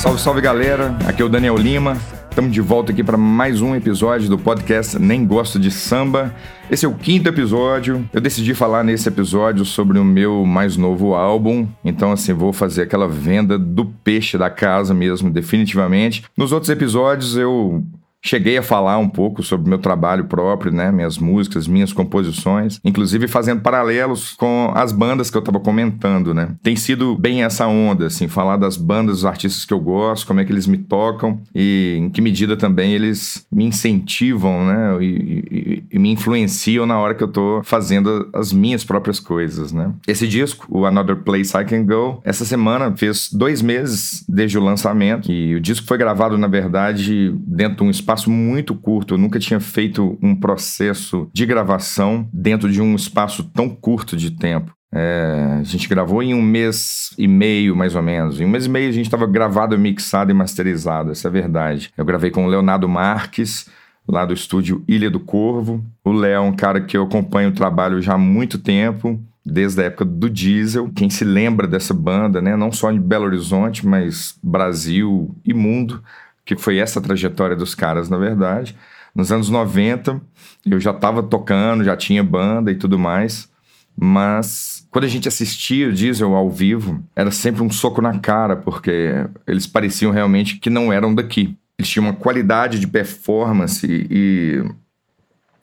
Salve, salve galera, aqui é o Daniel Lima. Estamos de volta aqui para mais um episódio do podcast Nem Gosto de Samba. Esse é o quinto episódio. Eu decidi falar nesse episódio sobre o meu mais novo álbum. Então, assim, vou fazer aquela venda do peixe da casa mesmo, definitivamente. Nos outros episódios eu Cheguei a falar um pouco sobre meu trabalho próprio, né, minhas músicas, minhas composições, inclusive fazendo paralelos com as bandas que eu estava comentando, né. Tem sido bem essa onda, assim, falar das bandas, dos artistas que eu gosto, como é que eles me tocam e em que medida também eles me incentivam, né, e, e, e me influenciam na hora que eu estou fazendo as minhas próprias coisas, né. Esse disco, o Another Place I Can Go, essa semana fez dois meses desde o lançamento e o disco foi gravado, na verdade, dentro de um espaço espaço muito curto. Eu nunca tinha feito um processo de gravação dentro de um espaço tão curto de tempo. É, a gente gravou em um mês e meio, mais ou menos. Em um mês e meio a gente estava gravado, mixado e masterizado, essa é a verdade. Eu gravei com o Leonardo Marques, lá do estúdio Ilha do Corvo. O Léo é um cara que eu acompanho o trabalho já há muito tempo, desde a época do Diesel. Quem se lembra dessa banda, né? Não só em Belo Horizonte, mas Brasil e mundo que foi essa trajetória dos caras, na verdade. Nos anos 90, eu já estava tocando, já tinha banda e tudo mais, mas quando a gente assistia o Diesel ao vivo, era sempre um soco na cara, porque eles pareciam realmente que não eram daqui. Eles tinham uma qualidade de performance e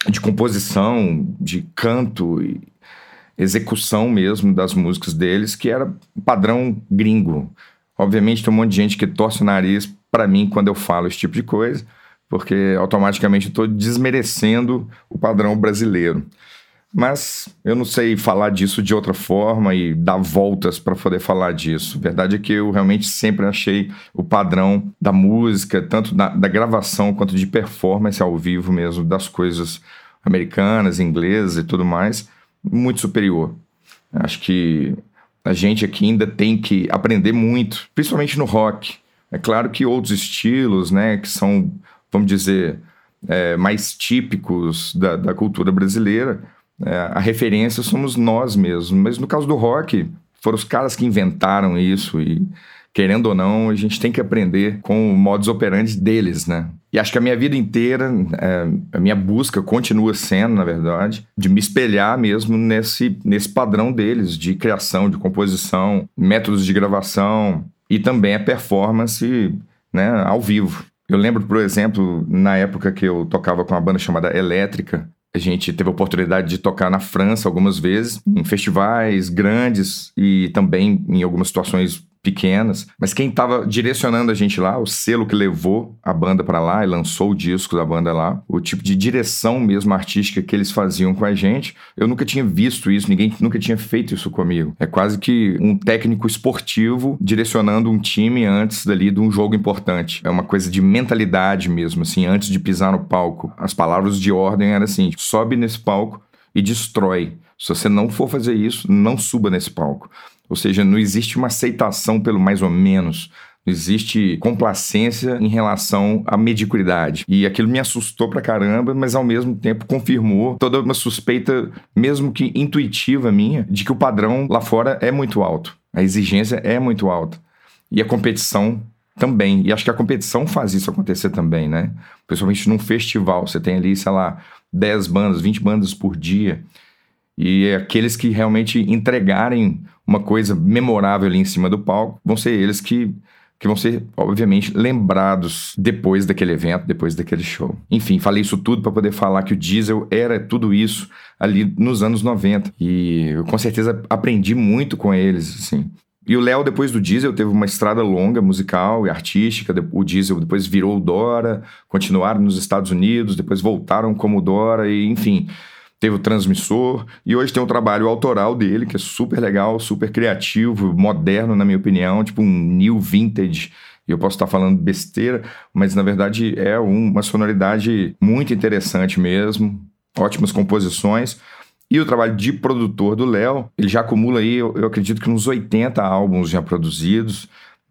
de composição, de canto e execução mesmo das músicas deles, que era padrão gringo. Obviamente tem um monte de gente que torce o nariz para mim quando eu falo esse tipo de coisa, porque automaticamente estou desmerecendo o padrão brasileiro. Mas eu não sei falar disso de outra forma e dar voltas para poder falar disso. A verdade é que eu realmente sempre achei o padrão da música, tanto da, da gravação quanto de performance ao vivo mesmo, das coisas americanas, inglesas e tudo mais, muito superior. Acho que a gente aqui ainda tem que aprender muito, principalmente no rock. É claro que outros estilos, né, que são, vamos dizer, é, mais típicos da, da cultura brasileira, é, a referência somos nós mesmos. Mas no caso do rock, foram os caras que inventaram isso e, querendo ou não, a gente tem que aprender com o modus operandi deles, né? E acho que a minha vida inteira, é, a minha busca continua sendo, na verdade, de me espelhar mesmo nesse, nesse padrão deles, de criação, de composição, métodos de gravação, e também a performance né, ao vivo. Eu lembro, por exemplo, na época que eu tocava com uma banda chamada Elétrica, a gente teve a oportunidade de tocar na França algumas vezes, em festivais grandes e também em algumas situações pequenas, mas quem estava direcionando a gente lá, o selo que levou a banda para lá e lançou o disco da banda lá, o tipo de direção mesmo artística que eles faziam com a gente, eu nunca tinha visto isso, ninguém nunca tinha feito isso comigo. É quase que um técnico esportivo direcionando um time antes dali de um jogo importante. É uma coisa de mentalidade mesmo, assim, antes de pisar no palco. As palavras de ordem eram assim: sobe nesse palco e destrói. Se você não for fazer isso, não suba nesse palco. Ou seja, não existe uma aceitação pelo mais ou menos. Não existe complacência em relação à mediocridade. E aquilo me assustou pra caramba, mas ao mesmo tempo confirmou toda uma suspeita, mesmo que intuitiva minha, de que o padrão lá fora é muito alto. A exigência é muito alta. E a competição também. E acho que a competição faz isso acontecer também, né? Principalmente num festival. Você tem ali, sei lá, 10 bandas, 20 bandas por dia. E aqueles que realmente entregarem uma coisa memorável ali em cima do palco vão ser eles que, que vão ser, obviamente, lembrados depois daquele evento, depois daquele show. Enfim, falei isso tudo para poder falar que o Diesel era tudo isso ali nos anos 90. E eu com certeza aprendi muito com eles, assim. E o Léo, depois do Diesel, teve uma estrada longa, musical e artística. O Diesel depois virou o Dora, continuaram nos Estados Unidos, depois voltaram como Dora, e enfim teve o transmissor e hoje tem um trabalho autoral dele que é super legal, super criativo, moderno na minha opinião, tipo um new vintage. Eu posso estar falando besteira, mas na verdade é uma sonoridade muito interessante mesmo, ótimas composições. E o trabalho de produtor do Léo, ele já acumula aí, eu acredito que uns 80 álbuns já produzidos,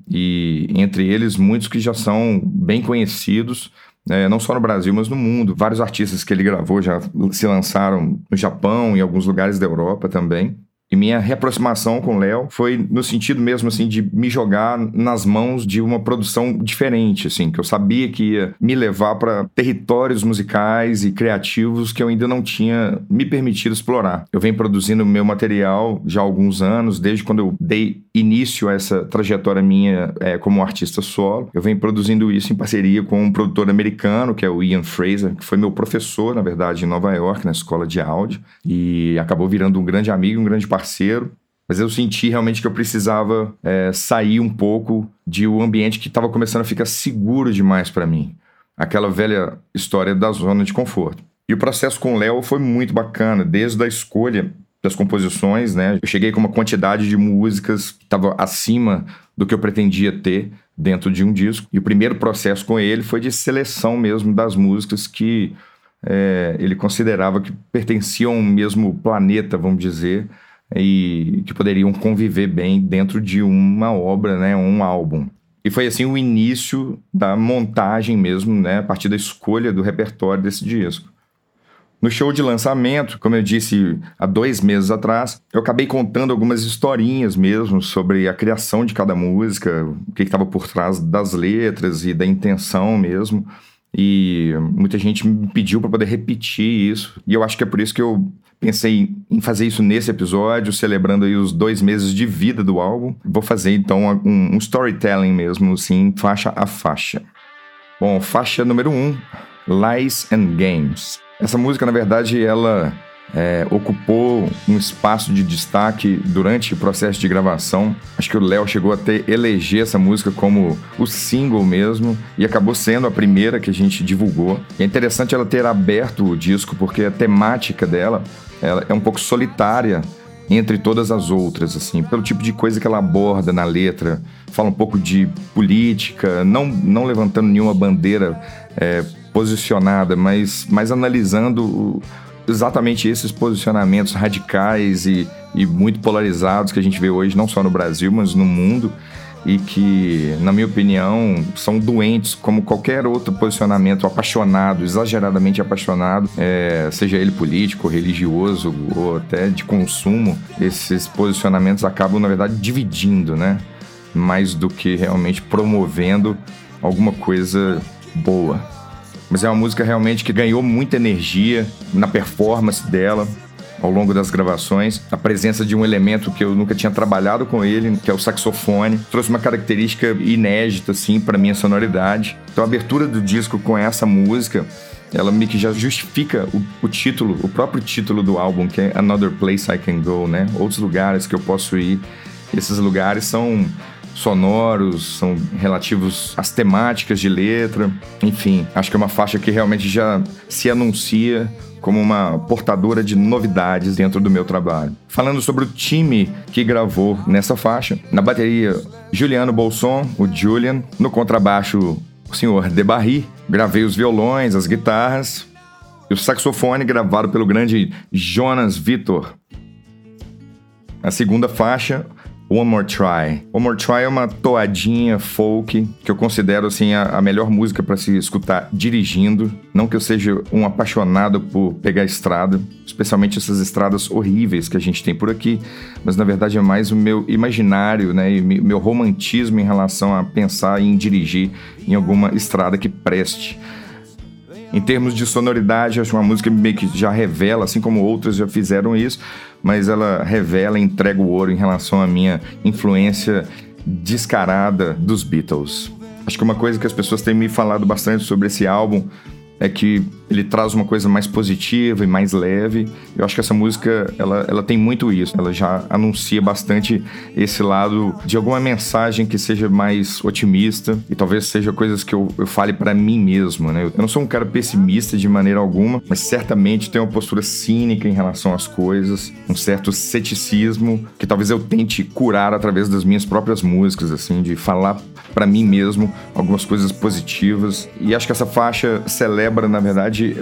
e entre eles muitos que já são bem conhecidos é, não só no Brasil, mas no mundo. Vários artistas que ele gravou já se lançaram no Japão e alguns lugares da Europa também. E minha reaproximação com o Léo foi no sentido mesmo assim de me jogar nas mãos de uma produção diferente, assim, que eu sabia que ia me levar para territórios musicais e criativos que eu ainda não tinha me permitido explorar. Eu venho produzindo meu material já há alguns anos, desde quando eu dei início a essa trajetória minha é, como artista solo. Eu venho produzindo isso em parceria com um produtor americano, que é o Ian Fraser, que foi meu professor, na verdade, em Nova York, na escola de áudio, e acabou virando um grande amigo, um grande parceiro. Mas eu senti realmente que eu precisava é, sair um pouco de um ambiente que estava começando a ficar seguro demais para mim. Aquela velha história da zona de conforto. E o processo com o Léo foi muito bacana, desde a escolha das composições, né? Eu cheguei com uma quantidade de músicas que estava acima do que eu pretendia ter dentro de um disco. E o primeiro processo com ele foi de seleção mesmo das músicas que é, ele considerava que pertenciam ao mesmo planeta, vamos dizer, e que poderiam conviver bem dentro de uma obra, né, um álbum. E foi assim o início da montagem mesmo, né, a partir da escolha do repertório desse disco. No show de lançamento, como eu disse há dois meses atrás, eu acabei contando algumas historinhas mesmo sobre a criação de cada música, o que estava por trás das letras e da intenção mesmo. E muita gente me pediu para poder repetir isso. E eu acho que é por isso que eu pensei em fazer isso nesse episódio, celebrando aí os dois meses de vida do álbum. Vou fazer então um, um storytelling mesmo, assim, faixa a faixa. Bom, faixa número 1, um, Lies and Games. Essa música, na verdade, ela é, ocupou um espaço de destaque durante o processo de gravação. Acho que o Léo chegou a ter eleger essa música como o single mesmo e acabou sendo a primeira que a gente divulgou. E é interessante ela ter aberto o disco porque a temática dela ela é um pouco solitária entre todas as outras, assim, pelo tipo de coisa que ela aborda na letra. Fala um pouco de política, não, não levantando nenhuma bandeira é, posicionada, mas, mas analisando exatamente esses posicionamentos radicais e, e muito polarizados que a gente vê hoje, não só no Brasil, mas no mundo, e que, na minha opinião, são doentes como qualquer outro posicionamento apaixonado, exageradamente apaixonado, é, seja ele político, religioso ou até de consumo. Esses posicionamentos acabam, na verdade, dividindo, né? Mais do que realmente promovendo alguma coisa boa. Mas é uma música realmente que ganhou muita energia na performance dela ao longo das gravações. A presença de um elemento que eu nunca tinha trabalhado com ele, que é o saxofone, trouxe uma característica inédita assim para minha sonoridade. Então a abertura do disco com essa música ela meio que já justifica o, o, título, o próprio título do álbum, que é Another Place I Can Go, né? Outros lugares que eu posso ir. Esses lugares são sonoros, são relativos às temáticas de letra. Enfim, acho que é uma faixa que realmente já se anuncia como uma portadora de novidades dentro do meu trabalho. Falando sobre o time que gravou nessa faixa, na bateria Juliano Bolson, o Julian, no contrabaixo o senhor Debarry, gravei os violões, as guitarras e o saxofone gravado pelo grande Jonas Vitor. A segunda faixa, One More Try. One More Try é uma toadinha folk que eu considero assim a, a melhor música para se escutar dirigindo. Não que eu seja um apaixonado por pegar estrada, especialmente essas estradas horríveis que a gente tem por aqui, mas na verdade é mais o meu imaginário, né, e meu romantismo em relação a pensar em dirigir em alguma estrada que preste. Em termos de sonoridade, acho uma música meio que já revela, assim como outras já fizeram isso, mas ela revela, entrega o ouro em relação à minha influência descarada dos Beatles. Acho que uma coisa que as pessoas têm me falado bastante sobre esse álbum é que ele traz uma coisa mais positiva e mais leve. Eu acho que essa música, ela, ela tem muito isso. Ela já anuncia bastante esse lado de alguma mensagem que seja mais otimista e talvez seja coisas que eu, eu fale para mim mesmo, né? Eu não sou um cara pessimista de maneira alguma, mas certamente tenho uma postura cínica em relação às coisas, um certo ceticismo que talvez eu tente curar através das minhas próprias músicas, assim, de falar para mim mesmo algumas coisas positivas. E acho que essa faixa celebra celebra, na verdade,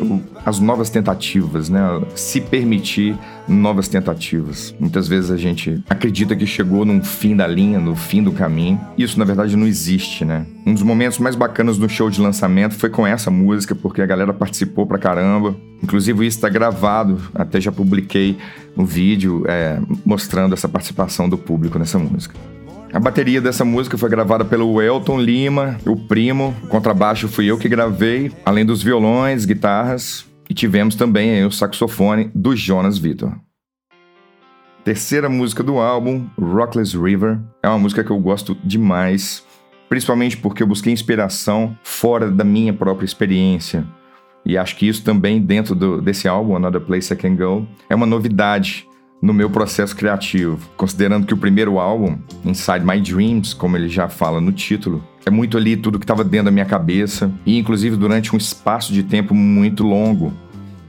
as novas tentativas, né? Se permitir novas tentativas. Muitas vezes a gente acredita que chegou num fim da linha, no fim do caminho. Isso, na verdade, não existe, né? Um dos momentos mais bacanas no show de lançamento foi com essa música, porque a galera participou pra caramba. Inclusive, isso está gravado, até já publiquei um vídeo é, mostrando essa participação do público nessa música. A bateria dessa música foi gravada pelo Elton Lima, o primo. O contrabaixo fui eu que gravei, além dos violões, guitarras. E tivemos também o saxofone do Jonas Vitor. Terceira música do álbum, Rockless River, é uma música que eu gosto demais, principalmente porque eu busquei inspiração fora da minha própria experiência. E acho que isso também, dentro do, desse álbum, Another Place I Can Go, é uma novidade no meu processo criativo, considerando que o primeiro álbum, Inside My Dreams, como ele já fala no título, é muito ali tudo que estava dentro da minha cabeça e inclusive durante um espaço de tempo muito longo.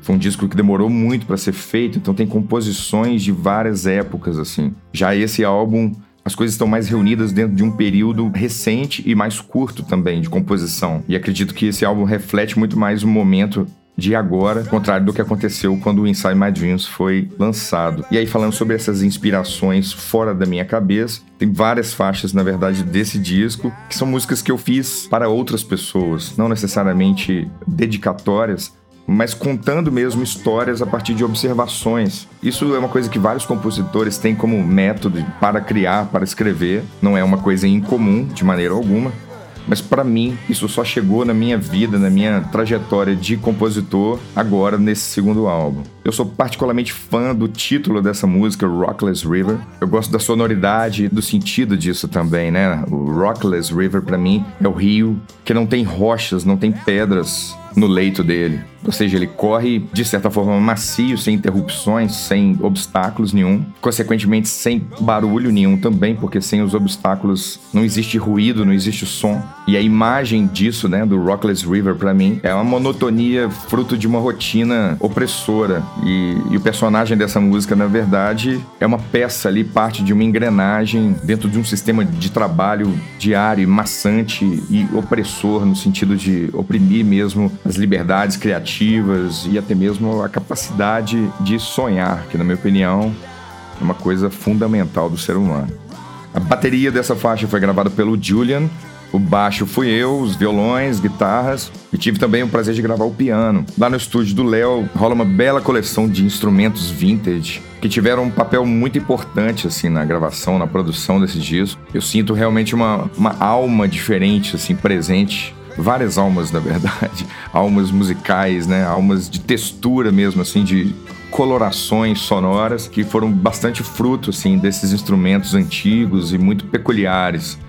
Foi um disco que demorou muito para ser feito, então tem composições de várias épocas assim. Já esse álbum as coisas estão mais reunidas dentro de um período recente e mais curto também de composição. E acredito que esse álbum reflete muito mais o momento de agora, contrário do que aconteceu quando o Inside My Dreams foi lançado. E aí, falando sobre essas inspirações fora da minha cabeça, tem várias faixas, na verdade, desse disco, que são músicas que eu fiz para outras pessoas, não necessariamente dedicatórias, mas contando mesmo histórias a partir de observações. Isso é uma coisa que vários compositores têm como método para criar, para escrever, não é uma coisa incomum de maneira alguma. Mas para mim, isso só chegou na minha vida, na minha trajetória de compositor, agora nesse segundo álbum. Eu sou particularmente fã do título dessa música, Rockless River. Eu gosto da sonoridade e do sentido disso também, né? O Rockless River para mim é o rio que não tem rochas, não tem pedras no leito dele. Ou seja, ele corre de certa forma macio, sem interrupções, sem obstáculos nenhum. Consequentemente, sem barulho nenhum também, porque sem os obstáculos não existe ruído, não existe som. E a imagem disso, né, do Rockless River, para mim, é uma monotonia fruto de uma rotina opressora. E, e o personagem dessa música, na verdade, é uma peça ali, parte de uma engrenagem dentro de um sistema de trabalho diário, maçante e opressor, no sentido de oprimir mesmo as liberdades criativas e até mesmo a capacidade de sonhar, que, na minha opinião, é uma coisa fundamental do ser humano. A bateria dessa faixa foi gravada pelo Julian, o baixo fui eu, os violões, guitarras e tive também o prazer de gravar o piano. Lá no estúdio do Léo rola uma bela coleção de instrumentos vintage que tiveram um papel muito importante assim na gravação, na produção desse disco. Eu sinto realmente uma, uma alma diferente assim presente várias almas, na verdade, almas musicais, né, almas de textura mesmo, assim, de colorações sonoras que foram bastante fruto, assim, desses instrumentos antigos e muito peculiares.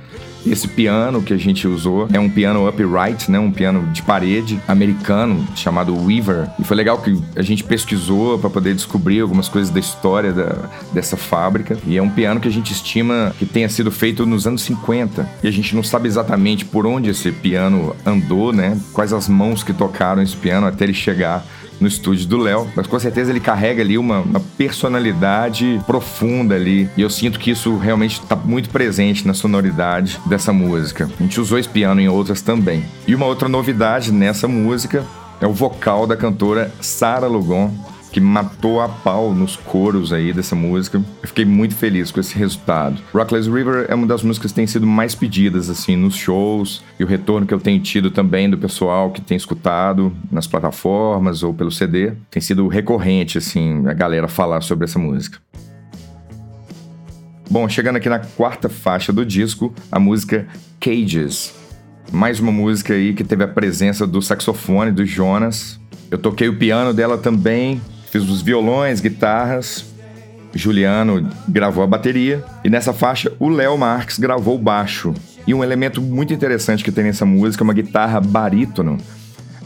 Esse piano que a gente usou é um piano upright, né? Um piano de parede americano chamado Weaver. E foi legal que a gente pesquisou para poder descobrir algumas coisas da história da, dessa fábrica. E é um piano que a gente estima que tenha sido feito nos anos 50. E a gente não sabe exatamente por onde esse piano andou, né? Quais as mãos que tocaram esse piano até ele chegar no estúdio do Léo, mas com certeza ele carrega ali uma, uma, personalidade profunda ali, e eu sinto que isso realmente está muito presente na sonoridade dessa música. A gente usou esse piano em outras também. E uma outra novidade nessa música é o vocal da cantora Sara Lugon, que matou a pau nos coros aí dessa música. Eu fiquei muito feliz com esse resultado. Rockless River é uma das músicas que tem sido mais pedidas assim nos shows e o retorno que eu tenho tido também do pessoal que tem escutado nas plataformas ou pelo CD tem sido recorrente assim a galera falar sobre essa música. Bom, chegando aqui na quarta faixa do disco, a música Cages. Mais uma música aí que teve a presença do saxofone do Jonas. Eu toquei o piano dela também, Fiz os violões, guitarras. Juliano gravou a bateria. E nessa faixa, o Léo Marques gravou o baixo. E um elemento muito interessante que tem nessa música é uma guitarra barítono.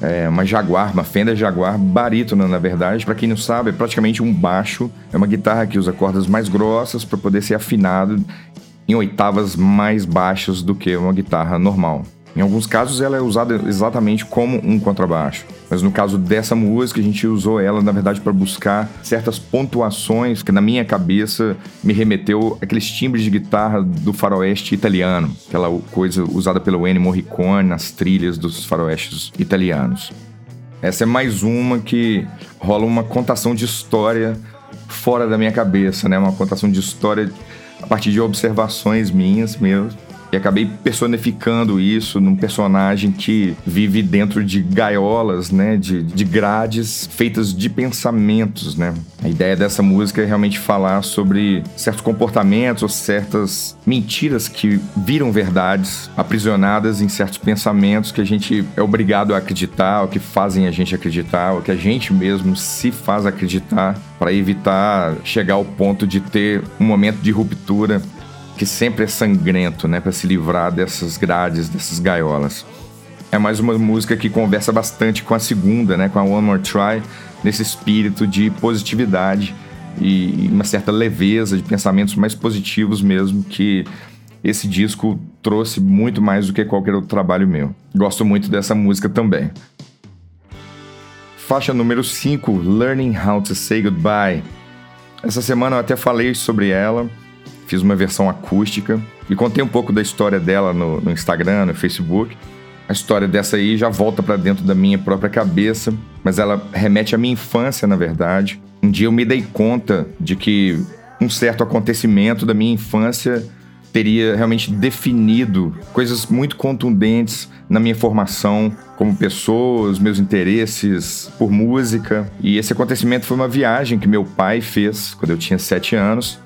É uma Jaguar, uma Fender Jaguar barítono, na verdade. Para quem não sabe, é praticamente um baixo. É uma guitarra que usa cordas mais grossas para poder ser afinado em oitavas mais baixas do que uma guitarra normal. Em alguns casos ela é usada exatamente como um contrabaixo, mas no caso dessa música a gente usou ela na verdade para buscar certas pontuações que na minha cabeça me remeteu aqueles timbres de guitarra do faroeste italiano, aquela coisa usada pelo Ennio Morricone nas trilhas dos faroestes italianos. Essa é mais uma que rola uma contação de história fora da minha cabeça, né? Uma contação de história a partir de observações minhas mesmo. E acabei personificando isso num personagem que vive dentro de gaiolas, né? De, de grades feitas de pensamentos, né? A ideia dessa música é realmente falar sobre certos comportamentos ou certas mentiras que viram verdades aprisionadas em certos pensamentos que a gente é obrigado a acreditar, ou que fazem a gente acreditar, ou que a gente mesmo se faz acreditar para evitar chegar ao ponto de ter um momento de ruptura que sempre é sangrento, né, para se livrar dessas grades, dessas gaiolas. É mais uma música que conversa bastante com a segunda, né, com a One More Try, nesse espírito de positividade e uma certa leveza de pensamentos mais positivos mesmo que esse disco trouxe muito mais do que qualquer outro trabalho meu. Gosto muito dessa música também. Faixa número 5, Learning How to Say Goodbye. Essa semana eu até falei sobre ela fiz uma versão acústica e contei um pouco da história dela no, no Instagram, no Facebook. A história dessa aí já volta para dentro da minha própria cabeça, mas ela remete à minha infância, na verdade. Um dia eu me dei conta de que um certo acontecimento da minha infância teria realmente definido coisas muito contundentes na minha formação como pessoa, os meus interesses por música. E esse acontecimento foi uma viagem que meu pai fez quando eu tinha sete anos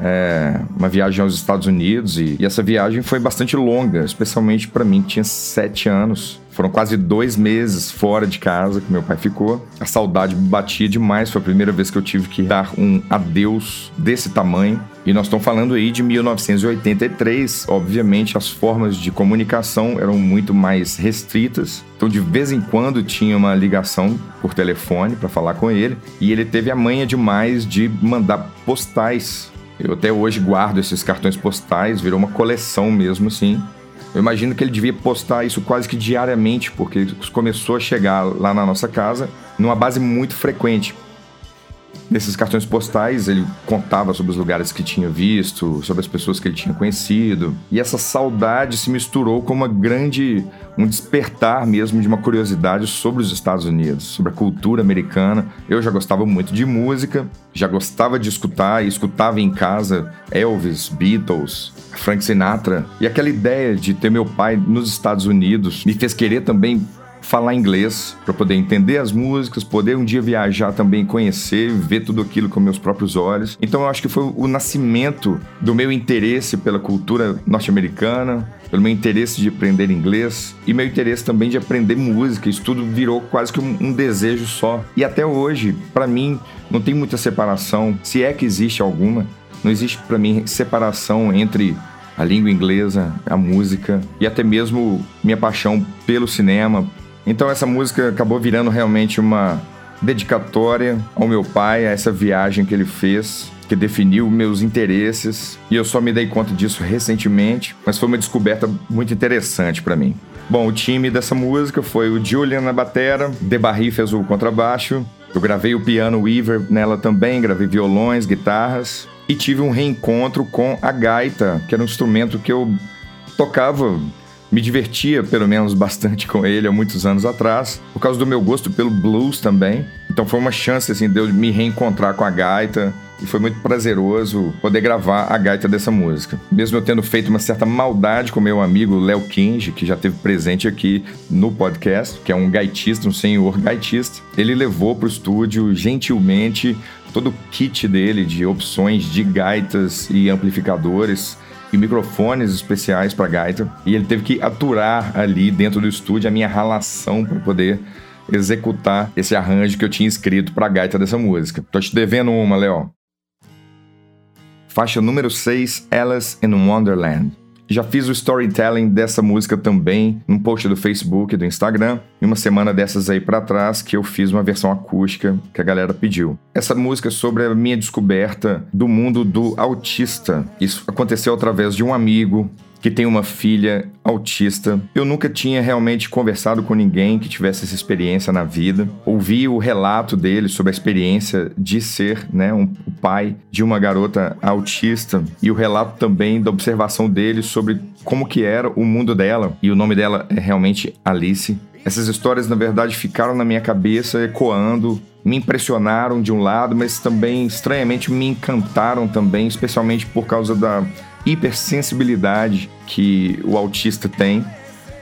é, uma viagem aos Estados Unidos e, e essa viagem foi bastante longa, especialmente para mim que tinha sete anos. Foram quase dois meses fora de casa que meu pai ficou. A saudade batia demais. Foi a primeira vez que eu tive que dar um adeus desse tamanho. E nós estamos falando aí de 1983. Obviamente, as formas de comunicação eram muito mais restritas. Então, de vez em quando, tinha uma ligação por telefone para falar com ele. E ele teve a manha demais de mandar postais eu até hoje guardo esses cartões postais, virou uma coleção mesmo assim. Eu imagino que ele devia postar isso quase que diariamente, porque começou a chegar lá na nossa casa numa base muito frequente. Nesses cartões postais, ele contava sobre os lugares que tinha visto, sobre as pessoas que ele tinha conhecido. E essa saudade se misturou com uma grande. um despertar mesmo de uma curiosidade sobre os Estados Unidos, sobre a cultura americana. Eu já gostava muito de música, já gostava de escutar e escutava em casa Elvis, Beatles, Frank Sinatra. E aquela ideia de ter meu pai nos Estados Unidos me fez querer também falar inglês, para poder entender as músicas, poder um dia viajar também, conhecer, ver tudo aquilo com meus próprios olhos. Então eu acho que foi o nascimento do meu interesse pela cultura norte-americana, pelo meu interesse de aprender inglês e meu interesse também de aprender música. Isso tudo virou quase que um, um desejo só. E até hoje, para mim, não tem muita separação, se é que existe alguma. Não existe para mim separação entre a língua inglesa, a música e até mesmo minha paixão pelo cinema, então essa música acabou virando realmente uma dedicatória ao meu pai, a essa viagem que ele fez, que definiu meus interesses, e eu só me dei conta disso recentemente, mas foi uma descoberta muito interessante para mim. Bom, o time dessa música foi o Julian na batera, Debarry fez o contrabaixo, eu gravei o piano Weaver nela também, gravei violões, guitarras, e tive um reencontro com a gaita, que era um instrumento que eu tocava me divertia, pelo menos, bastante com ele há muitos anos atrás, por causa do meu gosto pelo blues também. Então foi uma chance, assim, de eu me reencontrar com a gaita. E foi muito prazeroso poder gravar a gaita dessa música. Mesmo eu tendo feito uma certa maldade com meu amigo Léo Kinge, que já esteve presente aqui no podcast, que é um gaitista, um senhor gaitista, ele levou para o estúdio gentilmente todo o kit dele de opções de gaitas e amplificadores e microfones especiais para gaita. E ele teve que aturar ali dentro do estúdio a minha ralação para poder executar esse arranjo que eu tinha escrito para gaita dessa música. Tô te devendo uma, Léo. Faixa número 6, Alice in Wonderland. Já fiz o storytelling dessa música também num post do Facebook e do Instagram, e uma semana dessas aí para trás que eu fiz uma versão acústica que a galera pediu. Essa música é sobre a minha descoberta do mundo do autista. Isso aconteceu através de um amigo que tem uma filha autista. Eu nunca tinha realmente conversado com ninguém que tivesse essa experiência na vida. Ouvi o relato dele sobre a experiência de ser, né, um, o pai de uma garota autista e o relato também da observação dele sobre como que era o mundo dela. E o nome dela é realmente Alice. Essas histórias, na verdade, ficaram na minha cabeça ecoando, me impressionaram de um lado, mas também estranhamente me encantaram também, especialmente por causa da hipersensibilidade que o autista tem.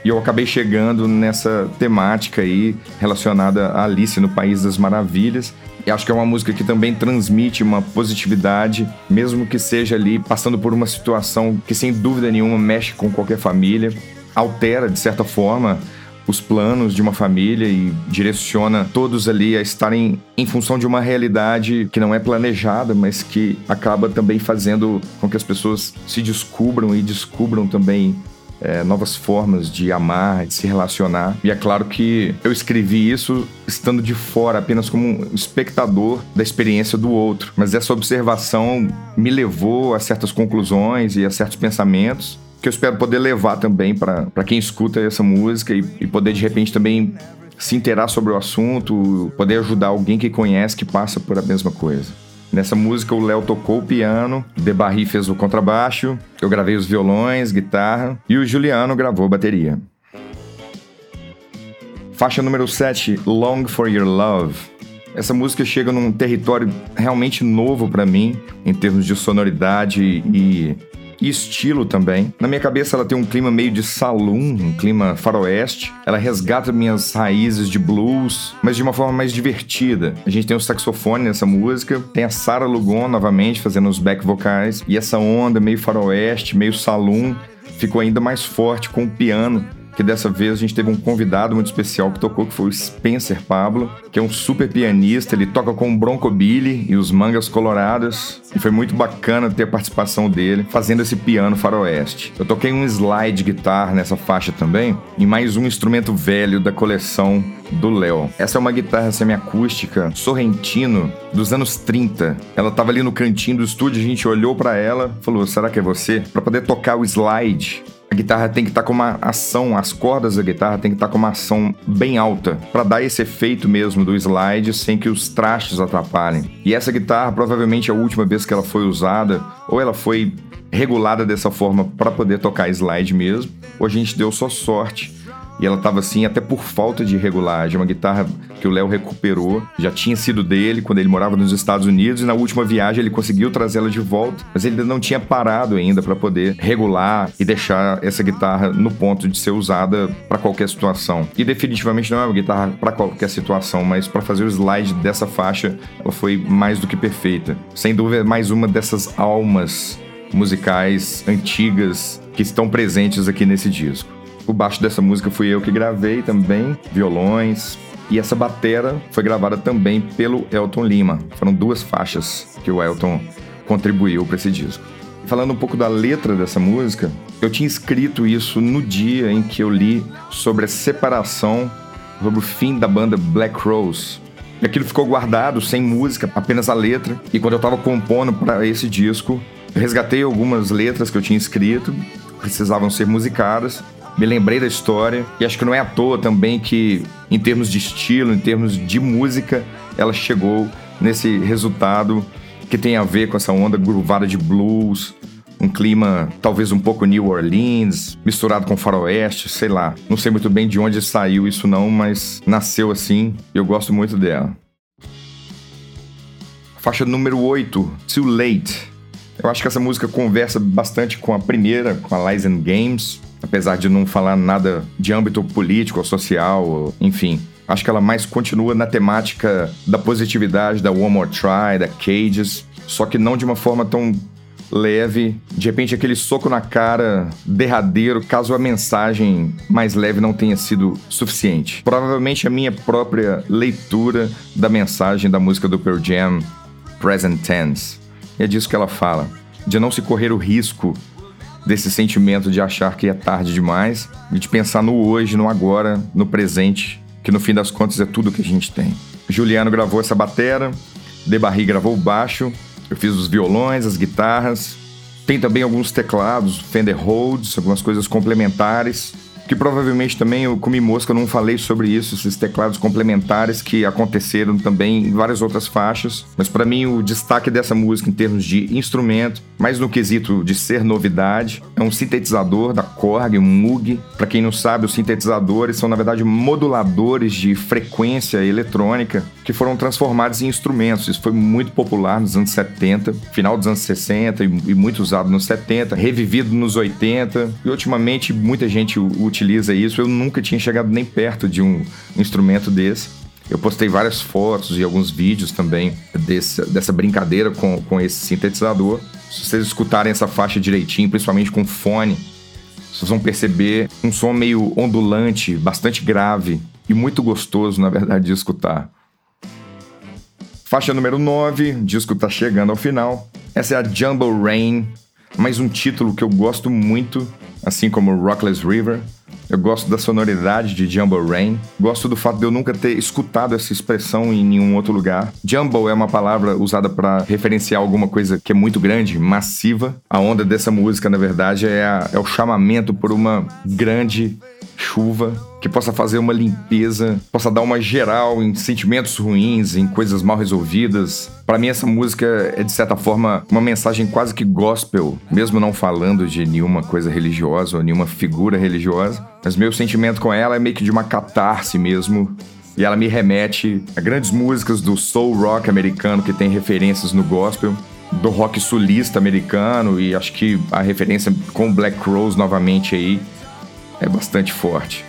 E eu acabei chegando nessa temática aí relacionada a Alice no País das Maravilhas. E acho que é uma música que também transmite uma positividade, mesmo que seja ali passando por uma situação que sem dúvida nenhuma mexe com qualquer família, altera de certa forma os planos de uma família e direciona todos ali a estarem em função de uma realidade que não é planejada, mas que acaba também fazendo com que as pessoas se descubram e descubram também é, novas formas de amar, de se relacionar. E é claro que eu escrevi isso estando de fora, apenas como um espectador da experiência do outro. Mas essa observação me levou a certas conclusões e a certos pensamentos que eu espero poder levar também para quem escuta essa música e, e poder de repente também se interar sobre o assunto, poder ajudar alguém que conhece, que passa por a mesma coisa. Nessa música o Léo tocou o piano, De Barry fez o contrabaixo, eu gravei os violões, guitarra e o Juliano gravou bateria. Faixa número 7, Long for Your Love. Essa música chega num território realmente novo para mim, em termos de sonoridade e e estilo também. Na minha cabeça ela tem um clima meio de saloon, um clima faroeste. Ela resgata minhas raízes de blues, mas de uma forma mais divertida. A gente tem o saxofone nessa música, tem a Sarah Lugon novamente fazendo os back vocais e essa onda meio faroeste, meio saloon ficou ainda mais forte com o piano que dessa vez a gente teve um convidado muito especial que tocou, que foi o Spencer Pablo, que é um super pianista, ele toca com o Bronco Billy e os Mangas Coloradas, e foi muito bacana ter a participação dele fazendo esse piano faroeste. Eu toquei um slide guitar nessa faixa também, e mais um instrumento velho da coleção do Léo. Essa é uma guitarra semiacústica Sorrentino dos anos 30. Ela tava ali no cantinho do estúdio, a gente olhou para ela, falou: "Será que é você?" Para poder tocar o slide a guitarra tem que estar tá com uma ação, as cordas da guitarra tem que estar tá com uma ação bem alta, para dar esse efeito mesmo do slide sem que os trastes atrapalhem. E essa guitarra provavelmente é a última vez que ela foi usada, ou ela foi regulada dessa forma para poder tocar slide mesmo, ou a gente deu só sorte e ela estava assim até por falta de regulagem. Uma guitarra que o Léo recuperou, já tinha sido dele quando ele morava nos Estados Unidos e na última viagem ele conseguiu trazê-la de volta, mas ele não tinha parado ainda para poder regular e deixar essa guitarra no ponto de ser usada para qualquer situação. E definitivamente não é uma guitarra para qualquer situação, mas para fazer o slide dessa faixa, ela foi mais do que perfeita. Sem dúvida, mais uma dessas almas musicais antigas que estão presentes aqui nesse disco. O baixo dessa música fui eu que gravei também, violões. E essa batera foi gravada também pelo Elton Lima. Foram duas faixas que o Elton contribuiu para esse disco. Falando um pouco da letra dessa música, eu tinha escrito isso no dia em que eu li sobre a separação, sobre o fim da banda Black Rose. E aquilo ficou guardado, sem música, apenas a letra. E quando eu estava compondo para esse disco, resgatei algumas letras que eu tinha escrito, precisavam ser musicadas, me lembrei da história e acho que não é à toa também que, em termos de estilo, em termos de música, ela chegou nesse resultado que tem a ver com essa onda groovada de blues, um clima talvez um pouco New Orleans, misturado com faroeste, sei lá. Não sei muito bem de onde saiu isso não, mas nasceu assim e eu gosto muito dela. Faixa número 8, Too Late. Eu acho que essa música conversa bastante com a primeira, com a Lies and Games apesar de não falar nada de âmbito político ou social, enfim. Acho que ela mais continua na temática da positividade, da One More Try, da Cages, só que não de uma forma tão leve, de repente aquele soco na cara derradeiro, caso a mensagem mais leve não tenha sido suficiente. Provavelmente a minha própria leitura da mensagem da música do Pearl Jam, Present Tense. E é disso que ela fala, de não se correr o risco desse sentimento de achar que é tarde demais e de pensar no hoje, no agora, no presente, que no fim das contas é tudo que a gente tem. Juliano gravou essa batera, Barry gravou o baixo, eu fiz os violões, as guitarras, tem também alguns teclados, Fender Rhodes, algumas coisas complementares. Que provavelmente também eu comi mosca, eu não falei sobre isso, esses teclados complementares que aconteceram também em várias outras faixas. Mas para mim o destaque dessa música em termos de instrumento, mais no quesito de ser novidade, é um sintetizador da Korg, um Moog. Para quem não sabe, os sintetizadores são na verdade moduladores de frequência eletrônica que foram transformados em instrumentos. Isso foi muito popular nos anos 70, final dos anos 60 e, e muito usado nos 70, revivido nos 80 e ultimamente muita gente utiliza isso. Eu nunca tinha chegado nem perto de um instrumento desse. Eu postei várias fotos e alguns vídeos também desse, dessa brincadeira com, com esse sintetizador. Se vocês escutarem essa faixa direitinho, principalmente com fone, vocês vão perceber um som meio ondulante, bastante grave e muito gostoso, na verdade, de escutar. Faixa número 9, o disco está chegando ao final. Essa é a Jumbo Rain, mais um título que eu gosto muito, assim como Rockless River. Eu gosto da sonoridade de Jumbo Rain. Gosto do fato de eu nunca ter escutado essa expressão em nenhum outro lugar. Jumbo é uma palavra usada para referenciar alguma coisa que é muito grande, massiva. A onda dessa música, na verdade, é, a, é o chamamento por uma grande chuva, que possa fazer uma limpeza, possa dar uma geral em sentimentos ruins, em coisas mal resolvidas. Para mim essa música é de certa forma uma mensagem quase que gospel, mesmo não falando de nenhuma coisa religiosa ou nenhuma figura religiosa. Mas meu sentimento com ela é meio que de uma catarse mesmo, e ela me remete a grandes músicas do soul rock americano que tem referências no gospel, do rock sulista americano e acho que a referência com Black Crowes novamente aí é bastante forte.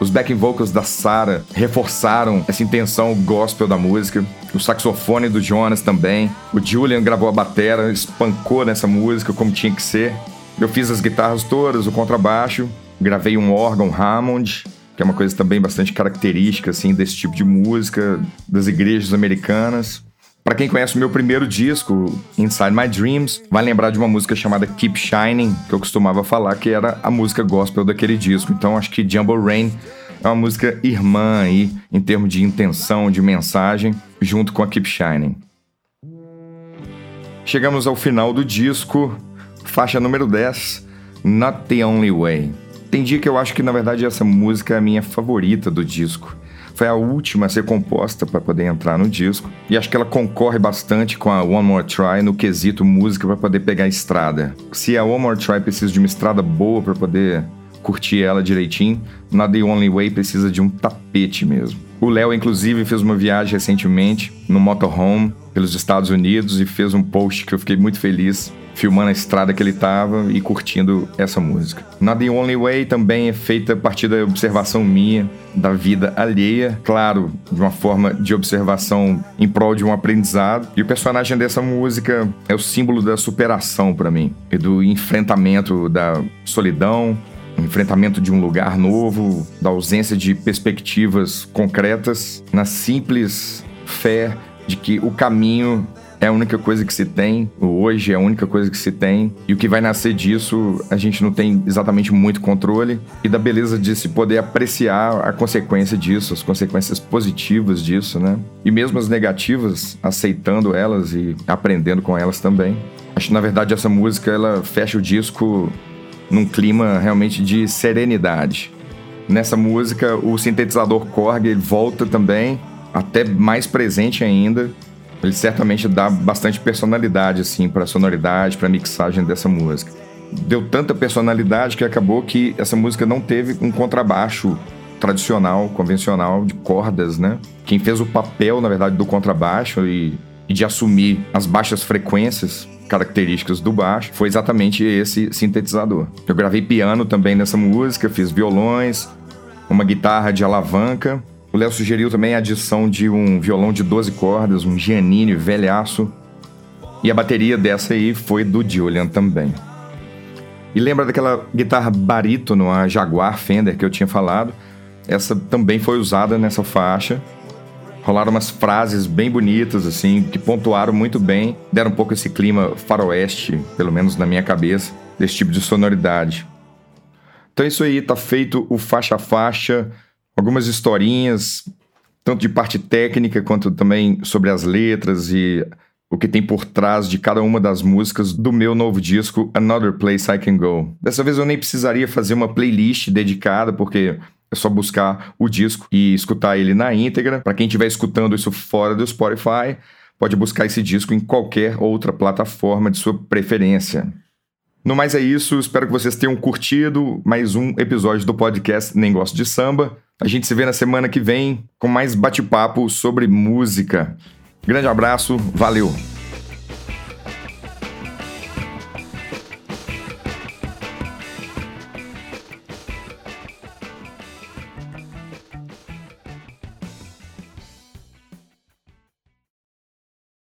Os backing vocals da Sarah reforçaram essa intenção gospel da música. O saxofone do Jonas também. O Julian gravou a batera, espancou nessa música como tinha que ser. Eu fiz as guitarras todas, o contrabaixo, gravei um órgão Hammond, que é uma coisa também bastante característica assim desse tipo de música das igrejas americanas. Para quem conhece o meu primeiro disco, Inside My Dreams, vai lembrar de uma música chamada Keep Shining, que eu costumava falar que era a música gospel daquele disco. Então acho que Jumbo Rain é uma música irmã aí, em termos de intenção, de mensagem, junto com a Keep Shining. Chegamos ao final do disco, faixa número 10, Not the Only Way. Tem dia que eu acho que na verdade essa música é a minha favorita do disco. Foi a última a ser composta para poder entrar no disco. E acho que ela concorre bastante com a One More Try no quesito música para poder pegar a estrada. Se a One More Try precisa de uma estrada boa para poder curtir ela direitinho, na The Only Way precisa de um tapete mesmo. O Léo, inclusive, fez uma viagem recentemente no motorhome pelos Estados Unidos e fez um post que eu fiquei muito feliz filmando a estrada que ele estava e curtindo essa música. Not the Only Way também é feita a partir da observação minha da vida alheia, claro, de uma forma de observação em prol de um aprendizado. E o personagem dessa música é o símbolo da superação para mim e do enfrentamento da solidão, enfrentamento de um lugar novo, da ausência de perspectivas concretas, na simples fé de que o caminho é a única coisa que se tem, hoje é a única coisa que se tem, e o que vai nascer disso a gente não tem exatamente muito controle, e da beleza de se poder apreciar a consequência disso, as consequências positivas disso, né? E mesmo as negativas, aceitando elas e aprendendo com elas também. Acho que na verdade essa música ela fecha o disco num clima realmente de serenidade. Nessa música, o sintetizador Korg volta também, até mais presente ainda, ele certamente dá bastante personalidade assim para a sonoridade, para a mixagem dessa música. Deu tanta personalidade que acabou que essa música não teve um contrabaixo tradicional, convencional de cordas, né? Quem fez o papel, na verdade, do contrabaixo e, e de assumir as baixas frequências características do baixo foi exatamente esse sintetizador. Eu gravei piano também nessa música, fiz violões, uma guitarra de alavanca o Léo sugeriu também a adição de um violão de 12 cordas, um Giannini velhaço. E a bateria dessa aí foi do Julian também. E lembra daquela guitarra barítono, a Jaguar Fender que eu tinha falado? Essa também foi usada nessa faixa. Rolaram umas frases bem bonitas, assim, que pontuaram muito bem, deram um pouco esse clima faroeste, pelo menos na minha cabeça, desse tipo de sonoridade. Então é isso aí, tá feito o faixa faixa algumas historinhas, tanto de parte técnica quanto também sobre as letras e o que tem por trás de cada uma das músicas do meu novo disco Another Place I Can Go. Dessa vez eu nem precisaria fazer uma playlist dedicada, porque é só buscar o disco e escutar ele na íntegra. Para quem estiver escutando isso fora do Spotify, pode buscar esse disco em qualquer outra plataforma de sua preferência. No mais é isso, espero que vocês tenham curtido mais um episódio do podcast Nem Gosto de Samba. A gente se vê na semana que vem com mais bate-papo sobre música. Grande abraço, valeu!